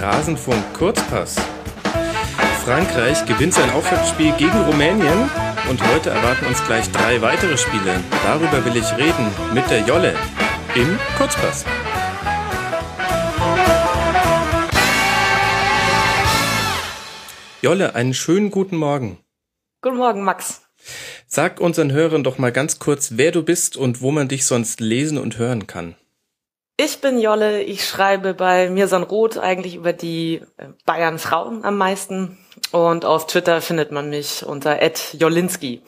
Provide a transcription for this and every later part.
Rasenfunk Kurzpass. Frankreich gewinnt sein Aufwärtsspiel gegen Rumänien und heute erwarten uns gleich drei weitere Spiele. Darüber will ich reden mit der Jolle im Kurzpass. Jolle, einen schönen guten Morgen. Guten Morgen, Max. Sag unseren Hörern doch mal ganz kurz, wer du bist und wo man dich sonst lesen und hören kann. Ich bin Jolle, ich schreibe bei Mirsan Roth eigentlich über die äh, Bayern Frauen am meisten und auf Twitter findet man mich unter Jolinski.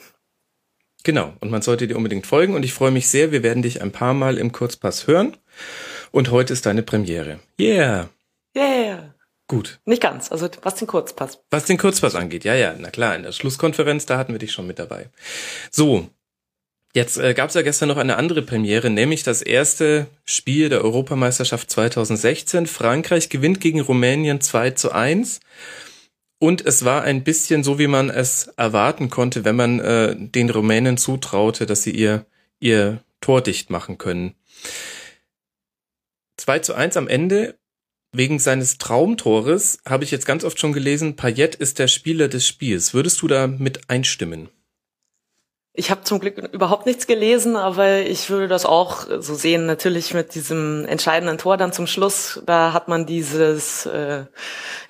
Genau, und man sollte dir unbedingt folgen und ich freue mich sehr, wir werden dich ein paar Mal im Kurzpass hören und heute ist deine Premiere. Yeah! Yeah! Gut. Nicht ganz, also was den Kurzpass. Was den Kurzpass angeht, ja, ja, na klar, in der Schlusskonferenz, da hatten wir dich schon mit dabei. So, Jetzt äh, gab es ja gestern noch eine andere Premiere, nämlich das erste Spiel der Europameisterschaft 2016. Frankreich gewinnt gegen Rumänien 2 zu 1. Und es war ein bisschen so, wie man es erwarten konnte, wenn man äh, den Rumänen zutraute, dass sie ihr, ihr Tor dicht machen können. 2 zu 1 am Ende. Wegen seines Traumtores habe ich jetzt ganz oft schon gelesen, Payet ist der Spieler des Spiels. Würdest du da mit einstimmen? Ich habe zum Glück überhaupt nichts gelesen, aber ich würde das auch so sehen. Natürlich mit diesem entscheidenden Tor dann zum Schluss, da hat man dieses, äh,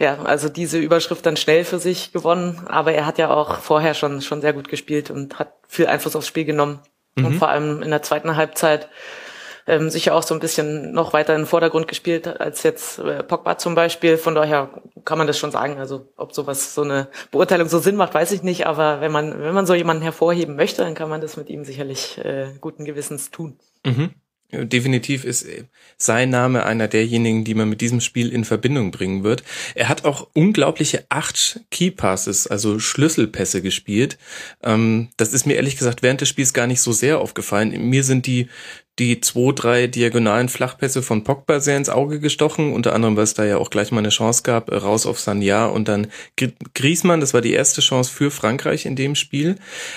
ja, also diese Überschrift dann schnell für sich gewonnen. Aber er hat ja auch vorher schon schon sehr gut gespielt und hat viel Einfluss aufs Spiel genommen. Mhm. Und vor allem in der zweiten Halbzeit ähm, sicher auch so ein bisschen noch weiter in den Vordergrund gespielt als jetzt äh, Pogba zum Beispiel. Von daher kann man das schon sagen. Also ob sowas, so eine Beurteilung so Sinn macht, weiß ich nicht. Aber wenn man, wenn man so jemanden hervorheben möchte, dann kann man das mit ihm sicherlich äh, guten Gewissens tun. Mhm. Definitiv ist sein Name einer derjenigen, die man mit diesem Spiel in Verbindung bringen wird. Er hat auch unglaubliche acht Keypasses, also Schlüsselpässe gespielt. Ähm, das ist mir ehrlich gesagt während des Spiels gar nicht so sehr aufgefallen. Mir sind die die zwei, drei diagonalen Flachpässe von Pogba sehr ins Auge gestochen, unter anderem, weil es da ja auch gleich mal eine Chance gab, äh, raus auf Sanya und dann Griezmann, das war die erste Chance für Frankreich in dem Spiel.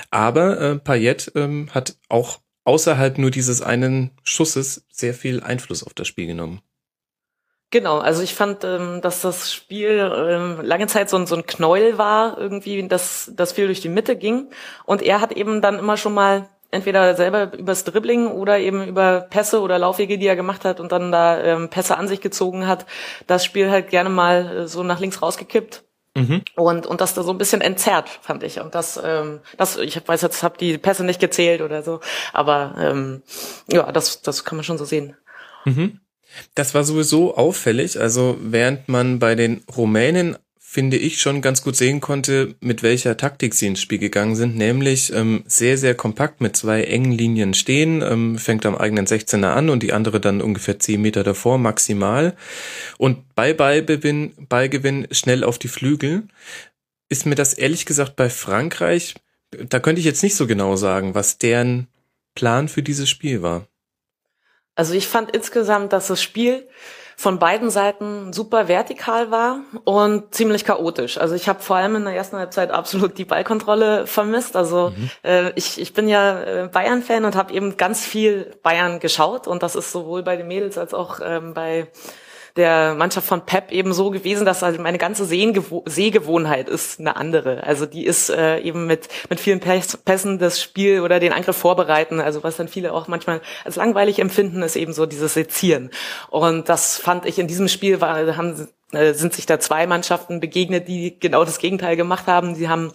Aber äh, Payet ähm, hat auch außerhalb nur dieses einen Schusses sehr viel Einfluss auf das Spiel genommen. Genau, also ich fand, ähm, dass das Spiel ähm, lange Zeit so ein, so ein Knäuel war, irgendwie, dass das viel durch die Mitte ging. Und er hat eben dann immer schon mal entweder selber übers Dribbling oder eben über Pässe oder Laufwege, die er gemacht hat und dann da ähm, Pässe an sich gezogen hat, das Spiel halt gerne mal äh, so nach links rausgekippt. Mhm. Und, und das da so ein bisschen entzerrt, fand ich. Und das, ähm, das ich weiß jetzt, habe die Pässe nicht gezählt oder so, aber ähm, ja, das, das kann man schon so sehen. Mhm. Das war sowieso auffällig. Also während man bei den Rumänen finde ich, schon ganz gut sehen konnte, mit welcher Taktik sie ins Spiel gegangen sind, nämlich ähm, sehr, sehr kompakt mit zwei engen Linien stehen, ähm, fängt am eigenen 16er an und die andere dann ungefähr 10 Meter davor maximal und bei Beigewinn, Beigewinn schnell auf die Flügel. Ist mir das ehrlich gesagt bei Frankreich, da könnte ich jetzt nicht so genau sagen, was deren Plan für dieses Spiel war. Also ich fand insgesamt, dass das Spiel von beiden Seiten super vertikal war und ziemlich chaotisch. Also ich habe vor allem in der ersten Halbzeit absolut die Ballkontrolle vermisst. Also mhm. äh, ich, ich bin ja äh, Bayern-Fan und habe eben ganz viel Bayern geschaut und das ist sowohl bei den Mädels als auch ähm, bei der Mannschaft von Pep eben so gewesen, dass also meine ganze Sehgewohnheit ist eine andere. Also die ist äh, eben mit, mit vielen Pässen das Spiel oder den Angriff vorbereiten. Also was dann viele auch manchmal als langweilig empfinden, ist eben so dieses Sezieren. Und das fand ich in diesem Spiel, war, haben, äh, sind sich da zwei Mannschaften begegnet, die genau das Gegenteil gemacht haben. Sie haben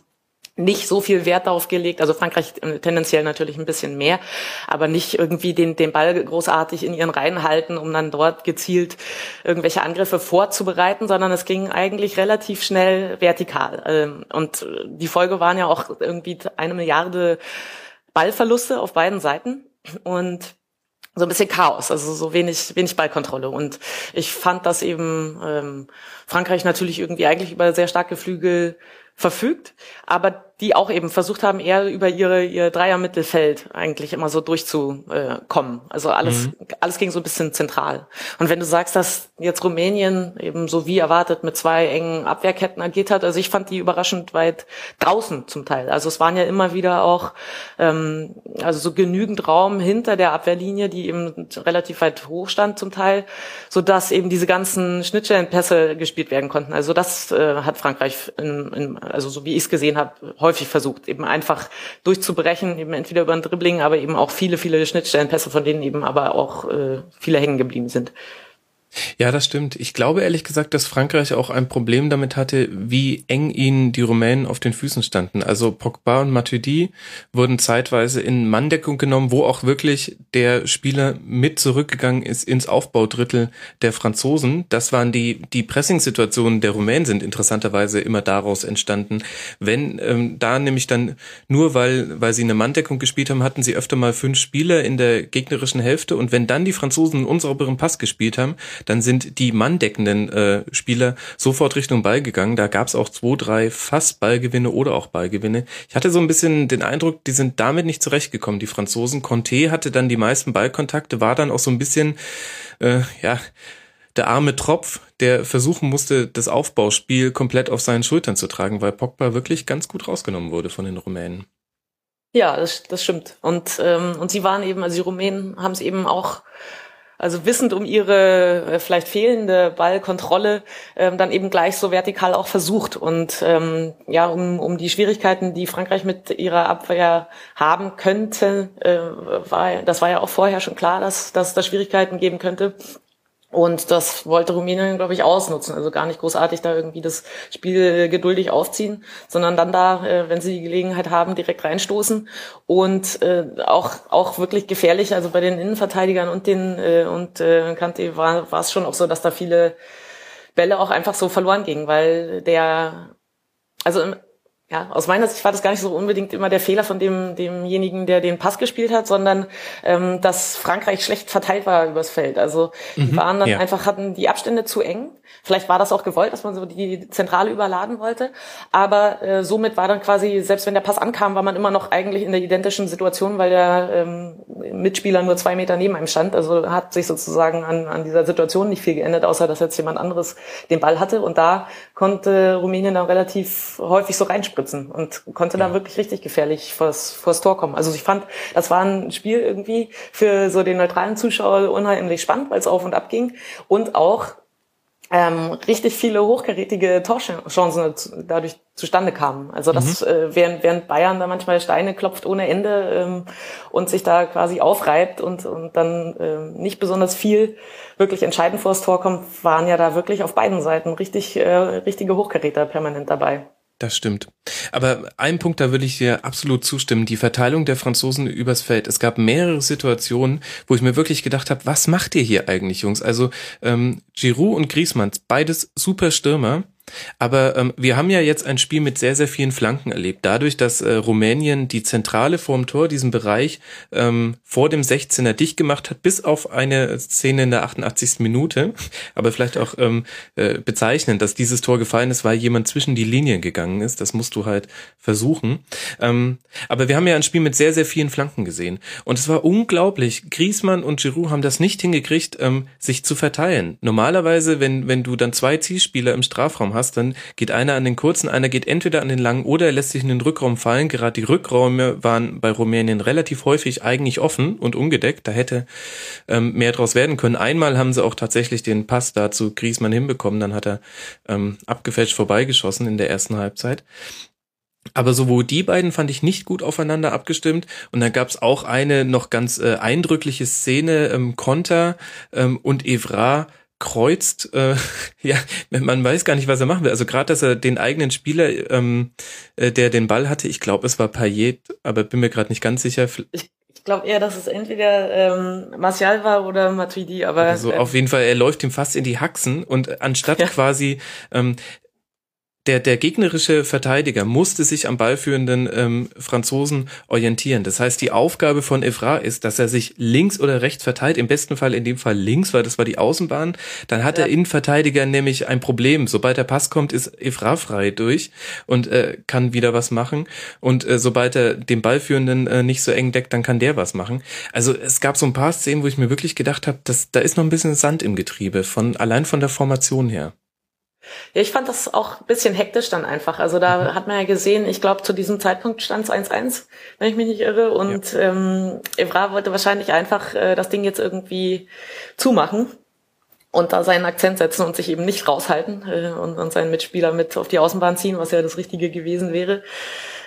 nicht so viel Wert darauf gelegt, also Frankreich äh, tendenziell natürlich ein bisschen mehr, aber nicht irgendwie den, den Ball großartig in ihren Reihen halten, um dann dort gezielt irgendwelche Angriffe vorzubereiten, sondern es ging eigentlich relativ schnell vertikal. Ähm, und die Folge waren ja auch irgendwie eine Milliarde Ballverluste auf beiden Seiten und so ein bisschen Chaos, also so wenig, wenig Ballkontrolle. Und ich fand, dass eben ähm, Frankreich natürlich irgendwie eigentlich über sehr starke Flügel verfügt, aber die auch eben versucht haben, eher über ihre ihr Dreier-Mittelfeld eigentlich immer so durchzukommen. Also alles, mhm. alles ging so ein bisschen zentral. Und wenn du sagst, dass jetzt Rumänien eben so wie erwartet mit zwei engen Abwehrketten agiert hat, also ich fand die überraschend weit draußen zum Teil. Also es waren ja immer wieder auch ähm, also so genügend Raum hinter der Abwehrlinie, die eben relativ weit hoch stand zum Teil, so dass eben diese ganzen Schnittstellenpässe gespielt werden konnten. Also das äh, hat Frankreich, in, in, also so wie ich es gesehen habe, häufig versucht, eben einfach durchzubrechen, eben entweder über ein Dribbling, aber eben auch viele, viele Schnittstellenpässe, von denen eben aber auch äh, viele hängen geblieben sind. Ja, das stimmt. Ich glaube ehrlich gesagt, dass Frankreich auch ein Problem damit hatte, wie eng ihnen die Rumänen auf den Füßen standen. Also Pogba und Matuidi wurden zeitweise in Manndeckung genommen, wo auch wirklich der Spieler mit zurückgegangen ist ins Aufbaudrittel der Franzosen. Das waren die, die Pressing-Situationen der Rumänen sind interessanterweise immer daraus entstanden. Wenn ähm, da nämlich dann nur weil, weil sie eine Manndeckung gespielt haben, hatten sie öfter mal fünf Spieler in der gegnerischen Hälfte und wenn dann die Franzosen einen unsauberen Pass gespielt haben, dann sind die manndeckenden äh, Spieler sofort Richtung Ball gegangen. Da gab es auch zwei, drei fast Ballgewinne oder auch Ballgewinne. Ich hatte so ein bisschen den Eindruck, die sind damit nicht zurechtgekommen, die Franzosen. Conte hatte dann die meisten Ballkontakte, war dann auch so ein bisschen, äh, ja, der arme Tropf, der versuchen musste, das Aufbauspiel komplett auf seinen Schultern zu tragen, weil Pogba wirklich ganz gut rausgenommen wurde von den Rumänen. Ja, das, das stimmt. Und, ähm, und sie waren eben, also die Rumänen haben es eben auch also wissend um ihre äh, vielleicht fehlende Ballkontrolle, ähm, dann eben gleich so vertikal auch versucht. Und ähm, ja, um, um die Schwierigkeiten, die Frankreich mit ihrer Abwehr haben könnte, äh, war, das war ja auch vorher schon klar, dass, dass es da Schwierigkeiten geben könnte. Und das wollte Rumänien, glaube ich, ausnutzen. Also gar nicht großartig da irgendwie das Spiel geduldig aufziehen, sondern dann da, äh, wenn sie die Gelegenheit haben, direkt reinstoßen. Und äh, auch, auch wirklich gefährlich. Also bei den Innenverteidigern und den äh, und äh, Kante war, war es schon auch so, dass da viele Bälle auch einfach so verloren gingen, weil der also ja, aus meiner Sicht war das gar nicht so unbedingt immer der Fehler von dem, demjenigen, der den Pass gespielt hat, sondern ähm, dass Frankreich schlecht verteilt war übers Feld. Also die mhm, waren dann ja. einfach, hatten die Abstände zu eng. Vielleicht war das auch gewollt, dass man so die Zentrale überladen wollte. Aber äh, somit war dann quasi, selbst wenn der Pass ankam, war man immer noch eigentlich in der identischen Situation, weil der ähm, Mitspieler nur zwei Meter neben einem stand. Also hat sich sozusagen an, an dieser Situation nicht viel geändert, außer dass jetzt jemand anderes den Ball hatte. Und da konnte Rumänien dann relativ häufig so reinspringen spritzen und konnte ja. da wirklich richtig gefährlich vors, vors Tor kommen. Also ich fand, das war ein Spiel irgendwie für so den neutralen Zuschauer unheimlich spannend, weil es auf und ab ging und auch ähm, richtig viele hochkarätige Torchancen dadurch zustande kamen. Also das, mhm. äh, während, während Bayern da manchmal Steine klopft ohne Ende ähm, und sich da quasi aufreibt und, und dann ähm, nicht besonders viel wirklich entscheidend vor das Tor kommt, waren ja da wirklich auf beiden Seiten richtig äh, richtige Hochkaräter permanent dabei. Das stimmt. Aber ein Punkt, da würde ich dir absolut zustimmen. Die Verteilung der Franzosen übers Feld. Es gab mehrere Situationen, wo ich mir wirklich gedacht habe, was macht ihr hier eigentlich, Jungs? Also ähm, Giroud und Griezmann, beides super Stürmer. Aber ähm, wir haben ja jetzt ein Spiel mit sehr, sehr vielen Flanken erlebt. Dadurch, dass äh, Rumänien die Zentrale vorm Tor, diesen Bereich ähm, vor dem 16er dicht gemacht hat, bis auf eine Szene in der 88. Minute. Aber vielleicht auch ähm, äh, bezeichnen, dass dieses Tor gefallen ist, weil jemand zwischen die Linien gegangen ist. Das musst du halt versuchen. Ähm, aber wir haben ja ein Spiel mit sehr, sehr vielen Flanken gesehen. Und es war unglaublich. Griezmann und Giroud haben das nicht hingekriegt, ähm, sich zu verteilen. Normalerweise, wenn, wenn du dann zwei Zielspieler im Strafraum hast, hast, dann geht einer an den kurzen, einer geht entweder an den langen oder er lässt sich in den Rückraum fallen. Gerade die Rückräume waren bei Rumänien relativ häufig eigentlich offen und ungedeckt. Da hätte ähm, mehr draus werden können. Einmal haben sie auch tatsächlich den Pass da zu Griesmann hinbekommen. Dann hat er ähm, abgefälscht vorbeigeschossen in der ersten Halbzeit. Aber sowohl die beiden fand ich nicht gut aufeinander abgestimmt. Und dann gab es auch eine noch ganz äh, eindrückliche Szene, ähm, Konter ähm, und Evra kreuzt, äh, ja, man weiß gar nicht, was er machen will. Also gerade, dass er den eigenen Spieler, ähm, äh, der den Ball hatte, ich glaube, es war Payet, aber bin mir gerade nicht ganz sicher. Ich, ich glaube eher, dass es entweder ähm, Martial war oder Matuidi, aber also äh, auf jeden Fall, er läuft ihm fast in die Haxen und anstatt ja. quasi ähm, der, der gegnerische Verteidiger musste sich am ballführenden ähm, Franzosen orientieren. Das heißt, die Aufgabe von Evra ist, dass er sich links oder rechts verteilt, im besten Fall in dem Fall links, weil das war die Außenbahn. Dann hat ja. der Innenverteidiger nämlich ein Problem. Sobald der Pass kommt, ist Evra frei durch und äh, kann wieder was machen. Und äh, sobald er den Ballführenden äh, nicht so eng deckt, dann kann der was machen. Also es gab so ein paar Szenen, wo ich mir wirklich gedacht habe, dass da ist noch ein bisschen Sand im Getriebe, von allein von der Formation her. Ja, ich fand das auch ein bisschen hektisch dann einfach. Also da mhm. hat man ja gesehen, ich glaube, zu diesem Zeitpunkt stand es 1-1, wenn ich mich nicht irre. Und ja. ähm, Evra wollte wahrscheinlich einfach äh, das Ding jetzt irgendwie zumachen und da seinen Akzent setzen und sich eben nicht raushalten äh, und, und seinen Mitspieler mit auf die Außenbahn ziehen, was ja das Richtige gewesen wäre.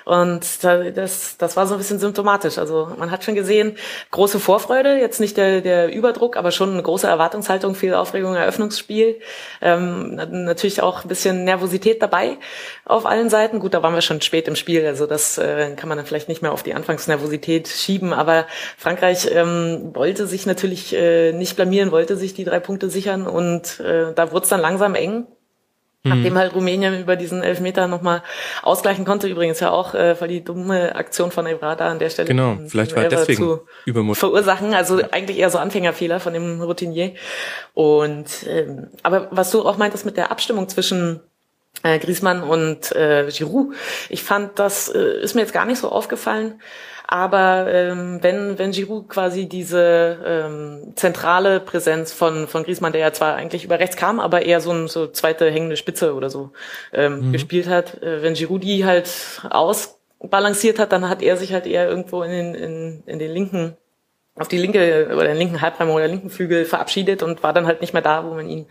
Und das, das war so ein bisschen symptomatisch. Also man hat schon gesehen, große Vorfreude, jetzt nicht der, der Überdruck, aber schon eine große Erwartungshaltung, viel Aufregung, Eröffnungsspiel. Ähm, natürlich auch ein bisschen Nervosität dabei auf allen Seiten. Gut, da waren wir schon spät im Spiel, also das äh, kann man dann vielleicht nicht mehr auf die Anfangsnervosität schieben. Aber Frankreich ähm, wollte sich natürlich äh, nicht blamieren, wollte sich die drei Punkte sichern und äh, da wurde es dann langsam eng. Nachdem mhm. halt Rumänien über diesen Elfmeter nochmal ausgleichen konnte, übrigens ja auch äh, weil die dumme Aktion von Evrada an der Stelle. Genau, vielleicht war deswegen zu Übermut. verursachen, also ja. eigentlich eher so Anfängerfehler von dem Routinier. Und ähm, aber was du auch meintest mit der Abstimmung zwischen äh, Griezmann und äh, Giroud, ich fand, das äh, ist mir jetzt gar nicht so aufgefallen. Aber ähm, wenn, wenn Giroud quasi diese ähm, zentrale Präsenz von, von Griezmann, der ja zwar eigentlich über rechts kam, aber eher so eine so zweite hängende Spitze oder so ähm, mhm. gespielt hat, äh, wenn Giroud die halt ausbalanciert hat, dann hat er sich halt eher irgendwo in den, in, in den linken auf die linke oder den linken Halbraum oder linken Flügel verabschiedet und war dann halt nicht mehr da, wo man ihn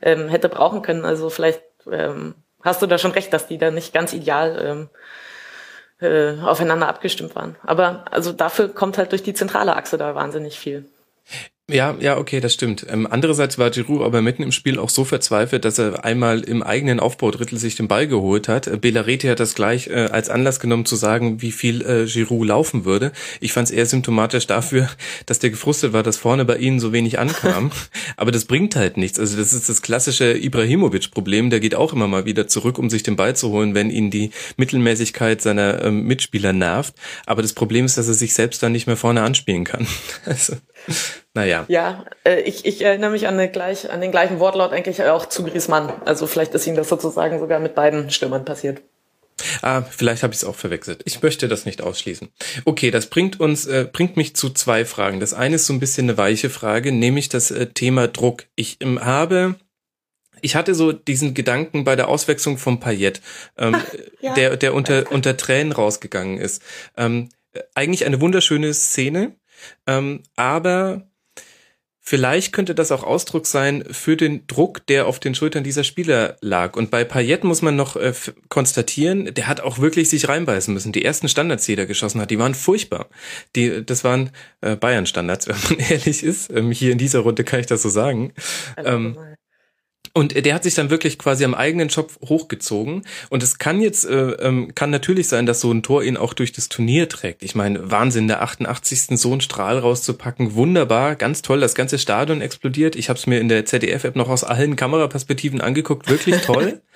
ähm, hätte brauchen können. Also vielleicht ähm, hast du da schon recht, dass die da nicht ganz ideal ähm, äh, aufeinander abgestimmt waren. Aber also dafür kommt halt durch die zentrale Achse da wahnsinnig viel. Ja, ja, okay, das stimmt. Ähm, andererseits war Giroud aber mitten im Spiel auch so verzweifelt, dass er einmal im eigenen Aufbaudrittel sich den Ball geholt hat. Äh, Belareti hat das gleich äh, als Anlass genommen zu sagen, wie viel äh, Giroud laufen würde. Ich fand es eher symptomatisch dafür, dass der gefrustet war, dass vorne bei ihnen so wenig ankam. aber das bringt halt nichts. Also das ist das klassische Ibrahimovic-Problem. Der geht auch immer mal wieder zurück, um sich den Ball zu holen, wenn ihn die Mittelmäßigkeit seiner ähm, Mitspieler nervt. Aber das Problem ist, dass er sich selbst dann nicht mehr vorne anspielen kann. also. Naja. Ja, äh, ich, ich erinnere mich an, eine gleich, an den gleichen Wortlaut eigentlich auch zu Griezmann. Also vielleicht ist ihm das sozusagen sogar mit beiden Stürmern passiert. Ah, vielleicht habe ich es auch verwechselt. Ich möchte das nicht ausschließen. Okay, das bringt uns, äh, bringt mich zu zwei Fragen. Das eine ist so ein bisschen eine weiche Frage, nämlich das äh, Thema Druck. Ich ähm, habe ich hatte so diesen Gedanken bei der Auswechslung von Payet, ähm, ja. der, der unter, unter Tränen rausgegangen ist. Ähm, eigentlich eine wunderschöne Szene, ähm, aber Vielleicht könnte das auch Ausdruck sein für den Druck, der auf den Schultern dieser Spieler lag. Und bei Payet muss man noch äh, konstatieren, der hat auch wirklich sich reinbeißen müssen. Die ersten Standards, die er geschossen hat, die waren furchtbar. Die, das waren äh, Bayern-Standards, wenn man ehrlich ist. Ähm, hier in dieser Runde kann ich das so sagen. Ähm, und der hat sich dann wirklich quasi am eigenen Schopf hochgezogen. Und es kann jetzt, äh, ähm, kann natürlich sein, dass so ein Tor ihn auch durch das Turnier trägt. Ich meine, Wahnsinn, der 88. so einen Strahl rauszupacken, wunderbar, ganz toll. Das ganze Stadion explodiert. Ich habe es mir in der ZDF-App noch aus allen Kameraperspektiven angeguckt, wirklich toll.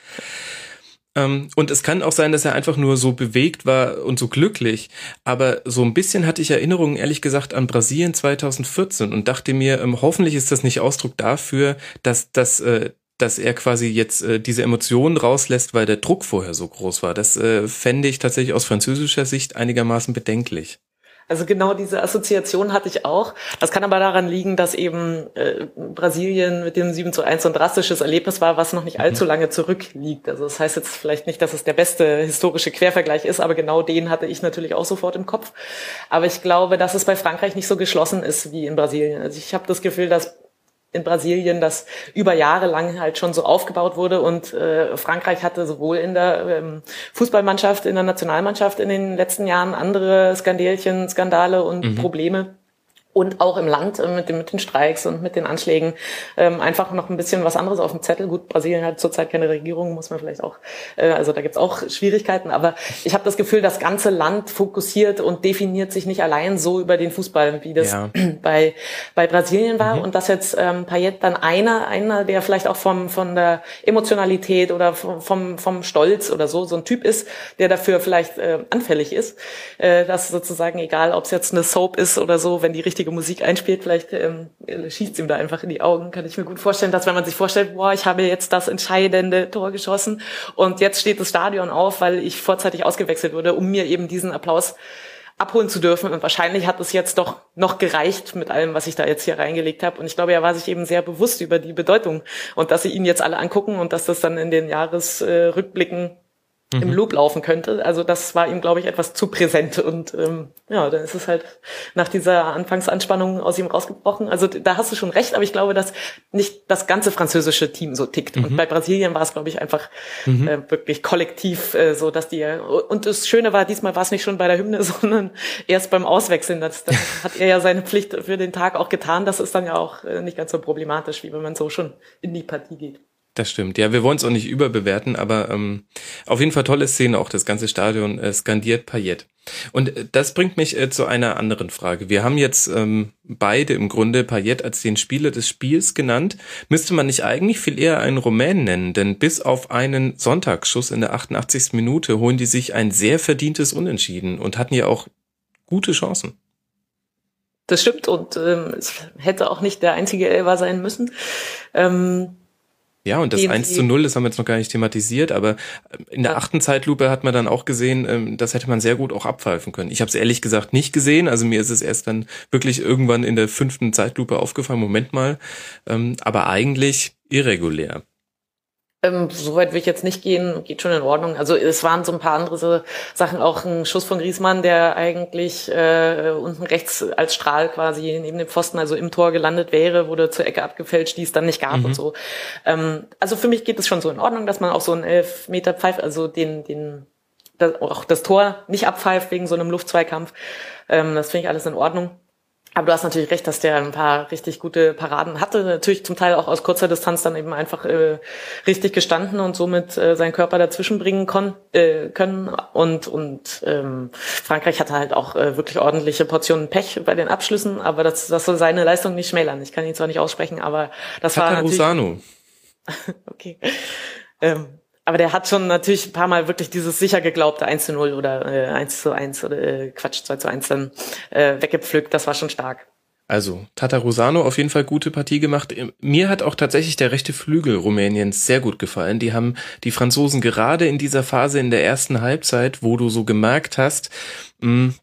Ähm, und es kann auch sein, dass er einfach nur so bewegt war und so glücklich. Aber so ein bisschen hatte ich Erinnerungen, ehrlich gesagt, an Brasilien 2014 und dachte mir, ähm, hoffentlich ist das nicht Ausdruck dafür, dass, dass äh, dass er quasi jetzt äh, diese Emotionen rauslässt, weil der Druck vorher so groß war. Das äh, fände ich tatsächlich aus französischer Sicht einigermaßen bedenklich. Also genau diese Assoziation hatte ich auch. Das kann aber daran liegen, dass eben äh, Brasilien mit dem 7 zu 1 so ein drastisches Erlebnis war, was noch nicht allzu mhm. lange zurückliegt. Also das heißt jetzt vielleicht nicht, dass es der beste historische Quervergleich ist, aber genau den hatte ich natürlich auch sofort im Kopf. Aber ich glaube, dass es bei Frankreich nicht so geschlossen ist wie in Brasilien. Also ich habe das Gefühl, dass in Brasilien, das über Jahre lang halt schon so aufgebaut wurde und äh, Frankreich hatte sowohl in der ähm, Fußballmannschaft, in der Nationalmannschaft in den letzten Jahren andere Skandälchen, Skandale und mhm. Probleme und auch im Land äh, mit, den, mit den Streiks und mit den Anschlägen ähm, einfach noch ein bisschen was anderes auf dem Zettel. Gut, Brasilien hat zurzeit keine Regierung, muss man vielleicht auch, äh, also da gibt's auch Schwierigkeiten, aber ich habe das Gefühl, das ganze Land fokussiert und definiert sich nicht allein so über den Fußball, wie das ja. bei, bei Brasilien war. Mhm. Und dass jetzt ähm, Payet dann einer, einer, der vielleicht auch vom, von der Emotionalität oder vom, vom Stolz oder so, so ein Typ ist, der dafür vielleicht äh, anfällig ist, äh, dass sozusagen, egal ob es jetzt eine Soap ist oder so, wenn die richtige richtige Musik einspielt, vielleicht ähm, schießt ihm da einfach in die Augen. Kann ich mir gut vorstellen, dass wenn man sich vorstellt, boah, ich habe jetzt das entscheidende Tor geschossen und jetzt steht das Stadion auf, weil ich vorzeitig ausgewechselt wurde, um mir eben diesen Applaus abholen zu dürfen. Und wahrscheinlich hat es jetzt doch noch gereicht mit allem, was ich da jetzt hier reingelegt habe. Und ich glaube, er war sich eben sehr bewusst über die Bedeutung und dass sie ihn jetzt alle angucken und dass das dann in den Jahresrückblicken mhm. im Loop laufen könnte. Also das war ihm, glaube ich, etwas zu präsent. Und ähm, ja, dann ist es halt nach dieser Anfangsanspannung aus ihm rausgebrochen. Also da hast du schon recht, aber ich glaube, dass nicht das ganze französische Team so tickt. Mhm. Und bei Brasilien war es, glaube ich, einfach mhm. äh, wirklich kollektiv äh, so, dass die und das Schöne war, diesmal war es nicht schon bei der Hymne, sondern erst beim Auswechseln. Das, das hat er ja seine Pflicht für den Tag auch getan. Das ist dann ja auch äh, nicht ganz so problematisch, wie wenn man so schon in die Partie geht. Das stimmt. Ja, wir wollen es auch nicht überbewerten, aber ähm, auf jeden Fall tolle Szene, auch das ganze Stadion äh, skandiert Payet. Und äh, das bringt mich äh, zu einer anderen Frage. Wir haben jetzt ähm, beide im Grunde Payet als den Spieler des Spiels genannt. Müsste man nicht eigentlich viel eher einen Rumän nennen? Denn bis auf einen Sonntagsschuss in der 88. Minute holen die sich ein sehr verdientes Unentschieden und hatten ja auch gute Chancen. Das stimmt und ähm, es hätte auch nicht der einzige Elfer sein müssen. Ähm ja, und das 1 zu 0, das haben wir jetzt noch gar nicht thematisiert, aber ähm, in der ja. achten Zeitlupe hat man dann auch gesehen, ähm, das hätte man sehr gut auch abpfeifen können. Ich habe es ehrlich gesagt nicht gesehen, also mir ist es erst dann wirklich irgendwann in der fünften Zeitlupe aufgefallen, Moment mal, ähm, aber eigentlich irregulär. Ähm, Soweit will ich jetzt nicht gehen, geht schon in Ordnung. Also es waren so ein paar andere Sachen, auch ein Schuss von Griesmann, der eigentlich äh, unten rechts als Strahl quasi neben dem Pfosten, also im Tor gelandet wäre, wurde zur Ecke abgefälscht, die es dann nicht gab mhm. und so. Ähm, also für mich geht es schon so in Ordnung, dass man auch so einen Elfmeter pfeift, also den, den das, auch das Tor nicht abpfeift wegen so einem Luftzweikampf. Ähm, das finde ich alles in Ordnung. Aber du hast natürlich recht, dass der ein paar richtig gute Paraden hatte. Natürlich zum Teil auch aus kurzer Distanz dann eben einfach äh, richtig gestanden und somit äh, seinen Körper dazwischen bringen kon äh, können. Und, und ähm, Frankreich hatte halt auch äh, wirklich ordentliche Portionen Pech bei den Abschlüssen, aber das, das soll seine Leistung nicht schmälern. Ich kann ihn zwar nicht aussprechen, aber das Tata war natürlich... Rusano. okay. Ähm, aber der hat schon natürlich ein paar Mal wirklich dieses sicher geglaubte 1 zu 0 oder äh, 1 zu 1 oder äh, Quatsch 2 zu 1 dann äh, weggepflückt. Das war schon stark. Also, Tatarusano auf jeden Fall gute Partie gemacht. Mir hat auch tatsächlich der rechte Flügel Rumäniens sehr gut gefallen. Die haben die Franzosen gerade in dieser Phase in der ersten Halbzeit, wo du so gemerkt hast, mh, hm,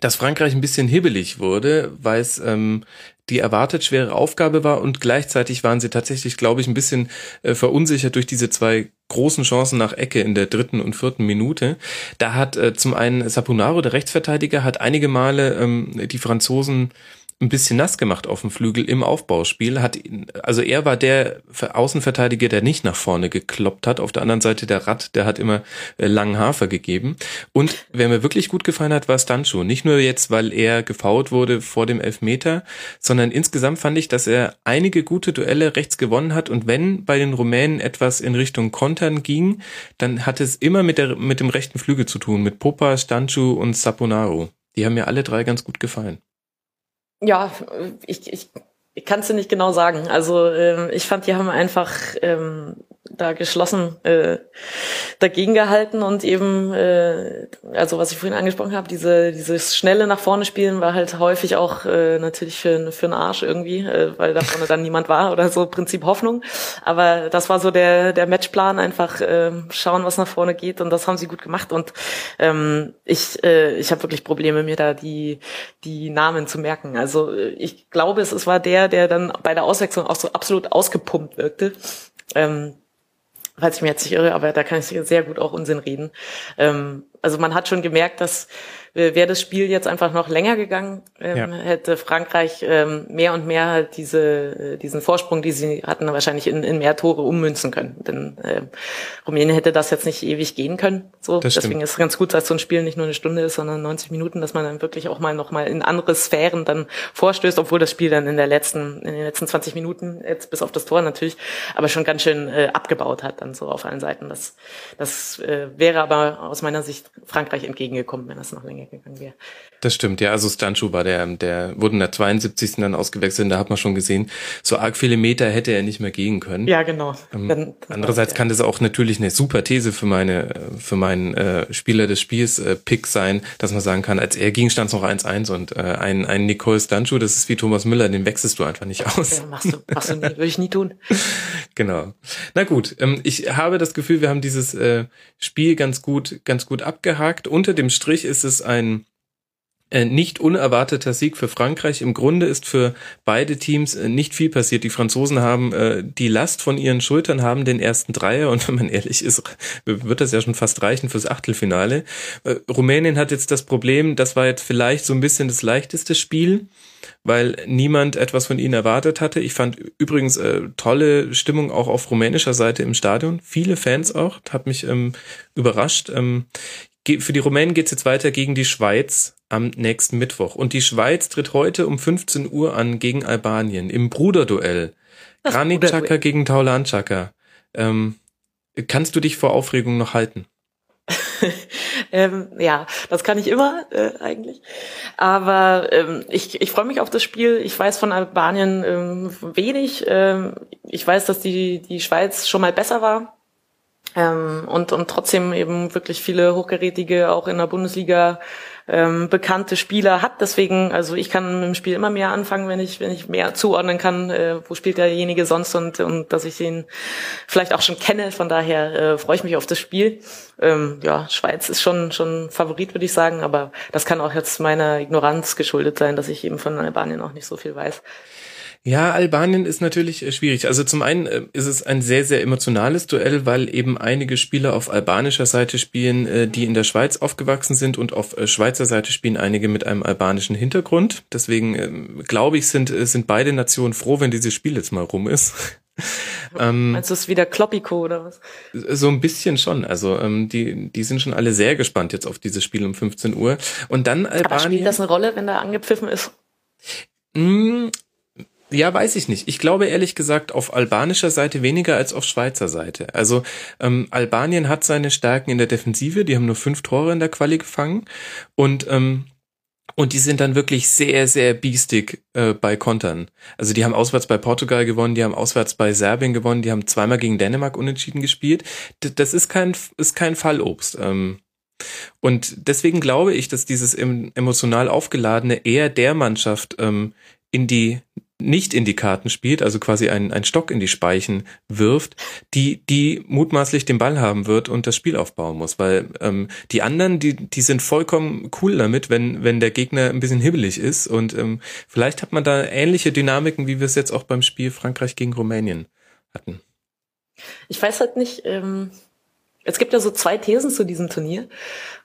dass Frankreich ein bisschen hibbelig wurde, weil es ähm, die erwartet schwere Aufgabe war und gleichzeitig waren sie tatsächlich, glaube ich, ein bisschen äh, verunsichert durch diese zwei großen Chancen nach Ecke in der dritten und vierten Minute. Da hat äh, zum einen Sapunaro, der Rechtsverteidiger, hat einige Male ähm, die Franzosen ein bisschen nass gemacht auf dem Flügel im Aufbauspiel. Hat, also er war der Außenverteidiger, der nicht nach vorne gekloppt hat. Auf der anderen Seite der Rad, der hat immer äh, langen Hafer gegeben. Und wer mir wirklich gut gefallen hat, war Stancho. Nicht nur jetzt, weil er gefault wurde vor dem Elfmeter, sondern insgesamt fand ich, dass er einige gute Duelle rechts gewonnen hat. Und wenn bei den Rumänen etwas in Richtung Kontern ging, dann hat es immer mit, der, mit dem rechten Flügel zu tun, mit Popa, Stancho und Saponaro. Die haben mir alle drei ganz gut gefallen. Ja, ich, ich, ich kann es dir nicht genau sagen. Also ähm, ich fand, die haben einfach ähm, da geschlossen äh, dagegen gehalten und eben, äh, also was ich vorhin angesprochen habe, diese dieses schnelle nach vorne spielen war halt häufig auch äh, natürlich für, für einen Arsch irgendwie, äh, weil da vorne dann niemand war oder so Prinzip Hoffnung. Aber das war so der der Matchplan, einfach äh, schauen, was nach vorne geht und das haben sie gut gemacht und ähm, ich äh, ich habe wirklich Probleme mir da die die Namen zu merken. Also äh, ich glaube, es, es war der, der dann bei der Auswechslung auch so absolut ausgepumpt wirkte. Ähm, falls ich mir jetzt nicht irre, aber da kann ich sehr gut auch Unsinn reden. Ähm, also man hat schon gemerkt, dass wäre das Spiel jetzt einfach noch länger gegangen, ähm, ja. hätte Frankreich ähm, mehr und mehr diese, äh, diesen Vorsprung, die sie hatten, wahrscheinlich in, in mehr Tore ummünzen können. Denn äh, Rumänien hätte das jetzt nicht ewig gehen können. So, deswegen ist es ganz gut, dass so ein Spiel nicht nur eine Stunde ist, sondern 90 Minuten, dass man dann wirklich auch mal noch mal in andere Sphären dann vorstößt, obwohl das Spiel dann in der letzten, in den letzten 20 Minuten jetzt bis auf das Tor natürlich, aber schon ganz schön äh, abgebaut hat dann so auf allen Seiten. Das, das äh, wäre aber aus meiner Sicht Frankreich entgegengekommen, wenn das noch länger gegangen wäre. Das stimmt, ja. Also Stanchu war der, der wurde in der 72. dann ausgewechselt. Da hat man schon gesehen, so arg viele Meter hätte er nicht mehr gehen können. Ja, genau. Ähm, dann, andererseits kann das auch natürlich eine super These für meine, für meinen äh, Spieler des Spiels äh, Pick sein, dass man sagen kann, als er ging, stand es noch 1-1 und äh, ein, ein Nicole Stanchu, das ist wie Thomas Müller, den wechselst du einfach nicht aus. Ja, machst du, machst du nie, würde ich nie tun. genau. Na gut, ähm, ich habe das Gefühl, wir haben dieses äh, Spiel ganz gut, ganz gut abgehakt. Unter dem Strich ist es ein äh, nicht unerwarteter Sieg für Frankreich. Im Grunde ist für beide Teams äh, nicht viel passiert. Die Franzosen haben äh, die Last von ihren Schultern, haben den ersten Dreier und wenn man ehrlich ist, wird das ja schon fast reichen fürs Achtelfinale. Rumänien hat jetzt das Problem, das war jetzt vielleicht so ein bisschen das leichteste Spiel, weil niemand etwas von ihnen erwartet hatte. Ich fand übrigens tolle Stimmung auch auf rumänischer Seite im Stadion. Viele Fans auch, hat mich ähm, überrascht. Ähm, für die Rumänen geht's jetzt weiter gegen die Schweiz am nächsten Mittwoch. Und die Schweiz tritt heute um 15 Uhr an gegen Albanien im Bruderduell. Granit Xhaka gegen Taulan Xhaka. Ähm, kannst du dich vor Aufregung noch halten? ähm, ja, das kann ich immer äh, eigentlich. Aber ähm, ich, ich freue mich auf das Spiel. Ich weiß von Albanien ähm, wenig. Ähm, ich weiß, dass die, die Schweiz schon mal besser war ähm, und, und trotzdem eben wirklich viele hochgerätige, auch in der Bundesliga ähm, bekannte Spieler hat. Deswegen, also ich kann mit dem Spiel immer mehr anfangen, wenn ich, wenn ich mehr zuordnen kann, äh, wo spielt derjenige sonst und, und dass ich ihn vielleicht auch schon kenne. Von daher äh, freue ich mich auf das Spiel. Ähm, ja, Schweiz ist schon, schon Favorit, würde ich sagen, aber das kann auch jetzt meiner Ignoranz geschuldet sein, dass ich eben von Albanien auch nicht so viel weiß. Ja, Albanien ist natürlich äh, schwierig. Also zum einen äh, ist es ein sehr, sehr emotionales Duell, weil eben einige Spieler auf albanischer Seite spielen, äh, die in der Schweiz aufgewachsen sind und auf Schweizer Seite spielen einige mit einem albanischen Hintergrund. Deswegen ähm, glaube ich, sind, sind beide Nationen froh, wenn dieses Spiel jetzt mal rum ist. ähm, Meinst du es wieder Kloppico oder was? So ein bisschen schon. Also ähm, die, die sind schon alle sehr gespannt jetzt auf dieses Spiel um 15 Uhr. Und dann Albanien. Aber spielt das eine Rolle, wenn da angepfiffen ist? Ja, weiß ich nicht. Ich glaube ehrlich gesagt auf albanischer Seite weniger als auf Schweizer Seite. Also ähm, Albanien hat seine Stärken in der Defensive, die haben nur fünf Tore in der Quali gefangen und ähm, und die sind dann wirklich sehr, sehr biestig äh, bei Kontern. Also die haben auswärts bei Portugal gewonnen, die haben auswärts bei Serbien gewonnen, die haben zweimal gegen Dänemark unentschieden gespielt. D das ist kein, ist kein Fallobst. Ähm, und deswegen glaube ich, dass dieses emotional aufgeladene eher der Mannschaft ähm, in die nicht in die Karten spielt, also quasi einen, einen Stock in die Speichen wirft, die, die mutmaßlich den Ball haben wird und das Spiel aufbauen muss. Weil ähm, die anderen, die, die sind vollkommen cool damit, wenn, wenn der Gegner ein bisschen hibbelig ist. Und ähm, vielleicht hat man da ähnliche Dynamiken, wie wir es jetzt auch beim Spiel Frankreich gegen Rumänien hatten. Ich weiß halt nicht, ähm, es gibt ja so zwei Thesen zu diesem Turnier.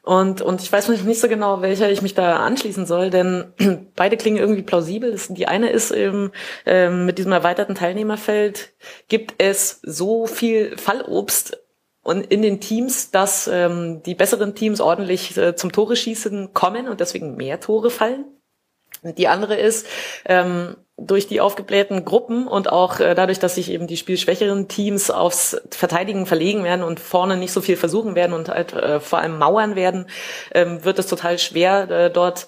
Und, und ich weiß nicht so genau, welcher ich mich da anschließen soll, denn beide klingen irgendwie plausibel. Die eine ist eben, ähm, mit diesem erweiterten Teilnehmerfeld gibt es so viel Fallobst und in den Teams, dass ähm, die besseren Teams ordentlich äh, zum Tore schießen kommen und deswegen mehr Tore fallen. Die andere ist, ähm, durch die aufgeblähten Gruppen und auch äh, dadurch, dass sich eben die spielschwächeren Teams aufs Verteidigen verlegen werden und vorne nicht so viel versuchen werden und halt äh, vor allem mauern werden, ähm, wird es total schwer, äh, dort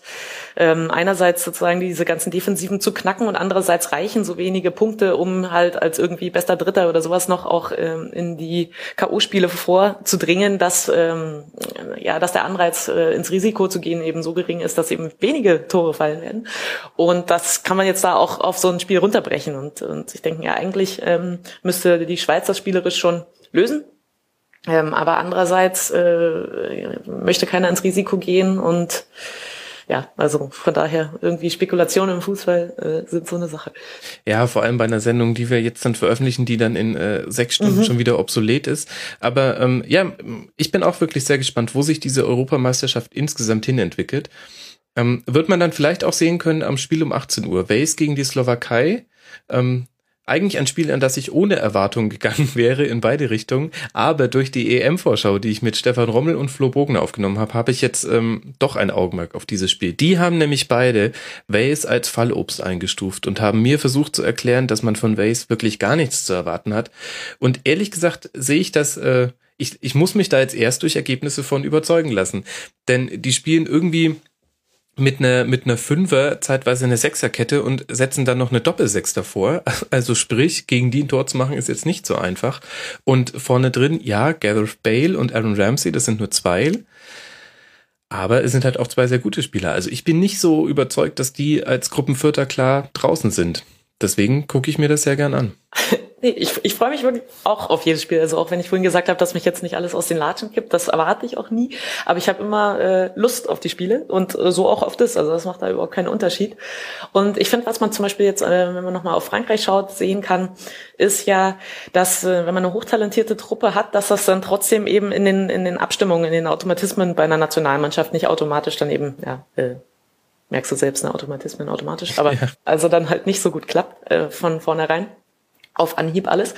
ähm, einerseits sozusagen diese ganzen Defensiven zu knacken und andererseits reichen so wenige Punkte, um halt als irgendwie bester Dritter oder sowas noch auch ähm, in die K.O.-Spiele vorzudringen, dass ähm, ja, dass der Anreiz äh, ins Risiko zu gehen eben so gering ist, dass eben wenige Tore fallen werden. Und das kann man jetzt da auch auf so ein Spiel runterbrechen. Und, und ich denke, ja, eigentlich ähm, müsste die Schweiz das spielerisch schon lösen. Ähm, aber andererseits äh, möchte keiner ins Risiko gehen und ja, also von daher irgendwie Spekulationen im Fußball äh, sind so eine Sache. Ja, vor allem bei einer Sendung, die wir jetzt dann veröffentlichen, die dann in äh, sechs Stunden mhm. schon wieder obsolet ist. Aber ähm, ja, ich bin auch wirklich sehr gespannt, wo sich diese Europameisterschaft insgesamt hin entwickelt. Ähm, wird man dann vielleicht auch sehen können am Spiel um 18 Uhr. Wales gegen die Slowakei. Ähm, eigentlich ein Spiel, an das ich ohne Erwartung gegangen wäre in beide Richtungen, aber durch die EM-Vorschau, die ich mit Stefan Rommel und Flo Bogen aufgenommen habe, habe ich jetzt ähm, doch ein Augenmerk auf dieses Spiel. Die haben nämlich beide Wales als Fallobst eingestuft und haben mir versucht zu erklären, dass man von Wales wirklich gar nichts zu erwarten hat. Und ehrlich gesagt sehe ich das äh, ich, ich muss mich da jetzt erst durch Ergebnisse von überzeugen lassen. Denn die spielen irgendwie mit einer mit einer Fünfer zeitweise eine Sechserkette und setzen dann noch eine Doppelsechs davor. Also sprich, gegen die ein Tor zu machen ist jetzt nicht so einfach. Und vorne drin, ja, Gareth Bale und Aaron Ramsey, das sind nur zwei. Aber es sind halt auch zwei sehr gute Spieler. Also ich bin nicht so überzeugt, dass die als Gruppenvierter klar draußen sind. Deswegen gucke ich mir das sehr gern an. Nee, ich, ich freue mich wirklich auch auf jedes Spiel. Also auch wenn ich vorhin gesagt habe, dass mich jetzt nicht alles aus den Latschen kippt, das erwarte ich auch nie. Aber ich habe immer äh, Lust auf die Spiele und äh, so auch auf das. Also das macht da überhaupt keinen Unterschied. Und ich finde, was man zum Beispiel jetzt, äh, wenn man nochmal auf Frankreich schaut, sehen kann, ist ja, dass äh, wenn man eine hochtalentierte Truppe hat, dass das dann trotzdem eben in den, in den Abstimmungen, in den Automatismen bei einer Nationalmannschaft nicht automatisch dann eben, ja, äh, merkst du selbst, eine Automatismen automatisch, aber ja. also dann halt nicht so gut klappt äh, von vornherein auf Anhieb alles.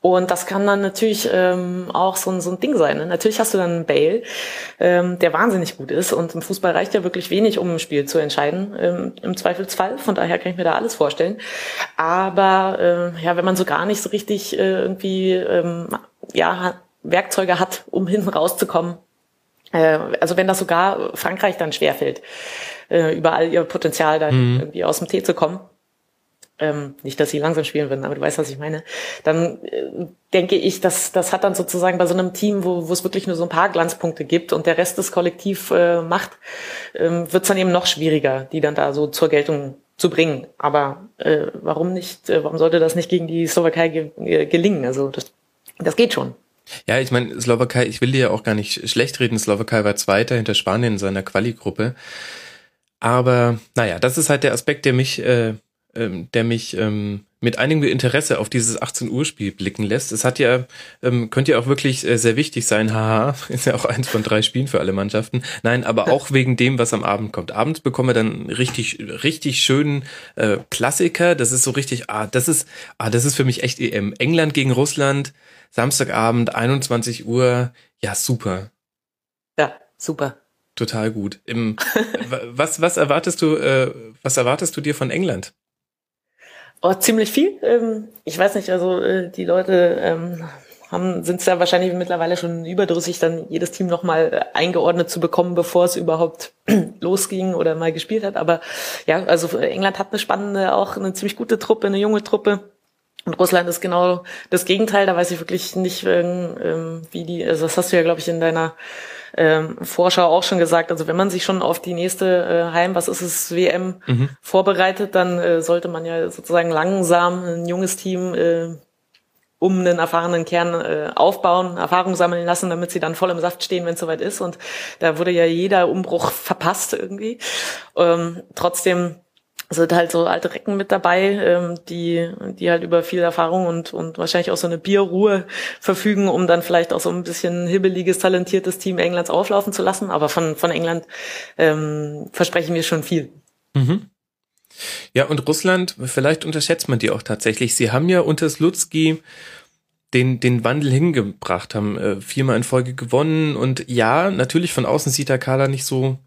Und das kann dann natürlich ähm, auch so ein, so ein Ding sein. Ne? Natürlich hast du dann einen Bale, ähm, der wahnsinnig gut ist. Und im Fußball reicht ja wirklich wenig, um ein Spiel zu entscheiden, ähm, im Zweifelsfall. Von daher kann ich mir da alles vorstellen. Aber äh, ja, wenn man so gar nicht so richtig äh, irgendwie ähm, ja, Werkzeuge hat, um hinten rauszukommen, also wenn das sogar Frankreich dann schwerfällt, äh, über all ihr Potenzial dann mhm. irgendwie aus dem Tee zu kommen, ähm, nicht, dass sie langsam spielen würden, aber du weißt, was ich meine, dann äh, denke ich, dass das hat dann sozusagen bei so einem Team, wo, wo es wirklich nur so ein paar Glanzpunkte gibt und der Rest des Kollektiv äh, macht, ähm, wird es dann eben noch schwieriger, die dann da so zur Geltung zu bringen. Aber äh, warum nicht, äh, warum sollte das nicht gegen die Slowakei ge äh, gelingen? Also das, das geht schon. Ja, ich meine, Slowakei, ich will dir ja auch gar nicht schlecht reden, Slowakei war Zweiter hinter Spanien in seiner Quali-Gruppe. Aber naja, das ist halt der Aspekt, der mich äh, ähm, der mich ähm, mit einigem Interesse auf dieses 18 Uhr Spiel blicken lässt. Es hat ja, ähm, könnte ja auch wirklich äh, sehr wichtig sein. Haha, ist ja auch eins von drei Spielen für alle Mannschaften. Nein, aber auch wegen dem, was am Abend kommt. Abends bekommen wir dann richtig, richtig schönen äh, Klassiker. Das ist so richtig, ah, das ist, ah, das ist für mich echt EM. England gegen Russland, Samstagabend, 21 Uhr. Ja, super. Ja, super. Total gut. Im, was, was erwartest du, äh, was erwartest du dir von England? Oh, ziemlich viel. Ähm, ich weiß nicht, also äh, die Leute ähm, haben sind es ja wahrscheinlich mittlerweile schon überdrüssig, dann jedes Team nochmal äh, eingeordnet zu bekommen, bevor es überhaupt losging oder mal gespielt hat. Aber ja, also England hat eine spannende, auch eine ziemlich gute Truppe, eine junge Truppe. Und Russland ist genau das Gegenteil. Da weiß ich wirklich nicht, ähm, wie die, also das hast du ja, glaube ich, in deiner ähm, Vorschau auch schon gesagt, also wenn man sich schon auf die nächste äh, Heim, was ist es, WM mhm. vorbereitet, dann äh, sollte man ja sozusagen langsam ein junges Team äh, um einen erfahrenen Kern äh, aufbauen, Erfahrung sammeln lassen, damit sie dann voll im Saft stehen, wenn es soweit ist. Und da wurde ja jeder Umbruch verpasst irgendwie. Ähm, trotzdem sind halt so alte Recken mit dabei, ähm, die, die halt über viel Erfahrung und, und wahrscheinlich auch so eine Bierruhe verfügen, um dann vielleicht auch so ein bisschen hibbeliges, talentiertes Team Englands auflaufen zu lassen. Aber von, von England ähm, versprechen wir schon viel. Mhm. Ja, und Russland, vielleicht unterschätzt man die auch tatsächlich. Sie haben ja unter Slutsky den, den Wandel hingebracht, haben äh, viermal in Folge gewonnen und ja, natürlich von außen sieht der Kader nicht so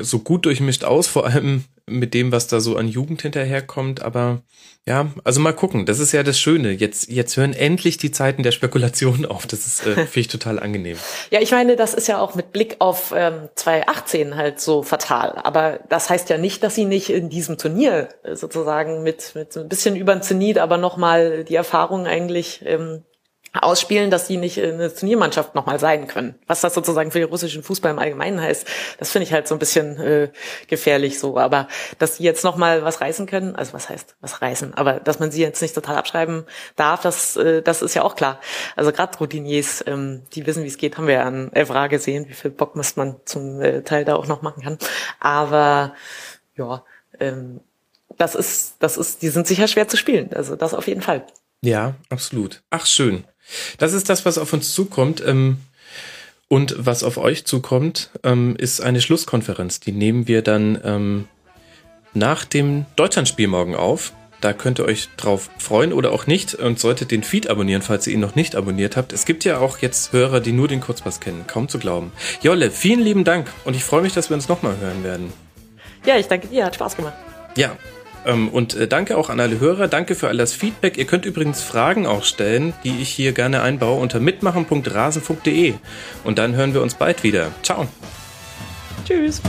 so gut durchmischt aus, vor allem mit dem, was da so an Jugend hinterherkommt. Aber ja, also mal gucken. Das ist ja das Schöne. Jetzt, jetzt hören endlich die Zeiten der Spekulation auf. Das ist, äh, finde ich total angenehm. Ja, ich meine, das ist ja auch mit Blick auf ähm, 2018 halt so fatal. Aber das heißt ja nicht, dass sie nicht in diesem Turnier sozusagen mit, mit ein bisschen über den Zenit, aber nochmal die Erfahrung eigentlich ähm, ausspielen, dass die nicht eine Turniermannschaft nochmal sein können. Was das sozusagen für den russischen Fußball im Allgemeinen heißt, das finde ich halt so ein bisschen äh, gefährlich so. Aber dass die jetzt nochmal was reißen können, also was heißt was reißen, aber dass man sie jetzt nicht total abschreiben darf, das, äh, das ist ja auch klar. Also gerade Routiniers, ähm, die wissen, wie es geht, haben wir ja an Evra gesehen, wie viel Bock muss man zum äh, Teil da auch noch machen kann. Aber ja, ähm, das ist, das ist, die sind sicher schwer zu spielen. Also das auf jeden Fall. Ja, absolut. Ach, schön. Das ist das, was auf uns zukommt. Ähm, und was auf euch zukommt, ähm, ist eine Schlusskonferenz. Die nehmen wir dann ähm, nach dem Deutschlandspiel morgen auf. Da könnt ihr euch drauf freuen oder auch nicht und solltet den Feed abonnieren, falls ihr ihn noch nicht abonniert habt. Es gibt ja auch jetzt Hörer, die nur den Kurzpass kennen. Kaum zu glauben. Jolle, vielen lieben Dank und ich freue mich, dass wir uns nochmal hören werden. Ja, ich danke dir. Hat Spaß gemacht. Ja, und äh, danke auch an alle Hörer. Danke für all das Feedback. Ihr könnt übrigens Fragen auch stellen, die ich hier gerne einbaue unter mitmachen.rasenfunk.de. Und dann hören wir uns bald wieder. Ciao. Tschüss.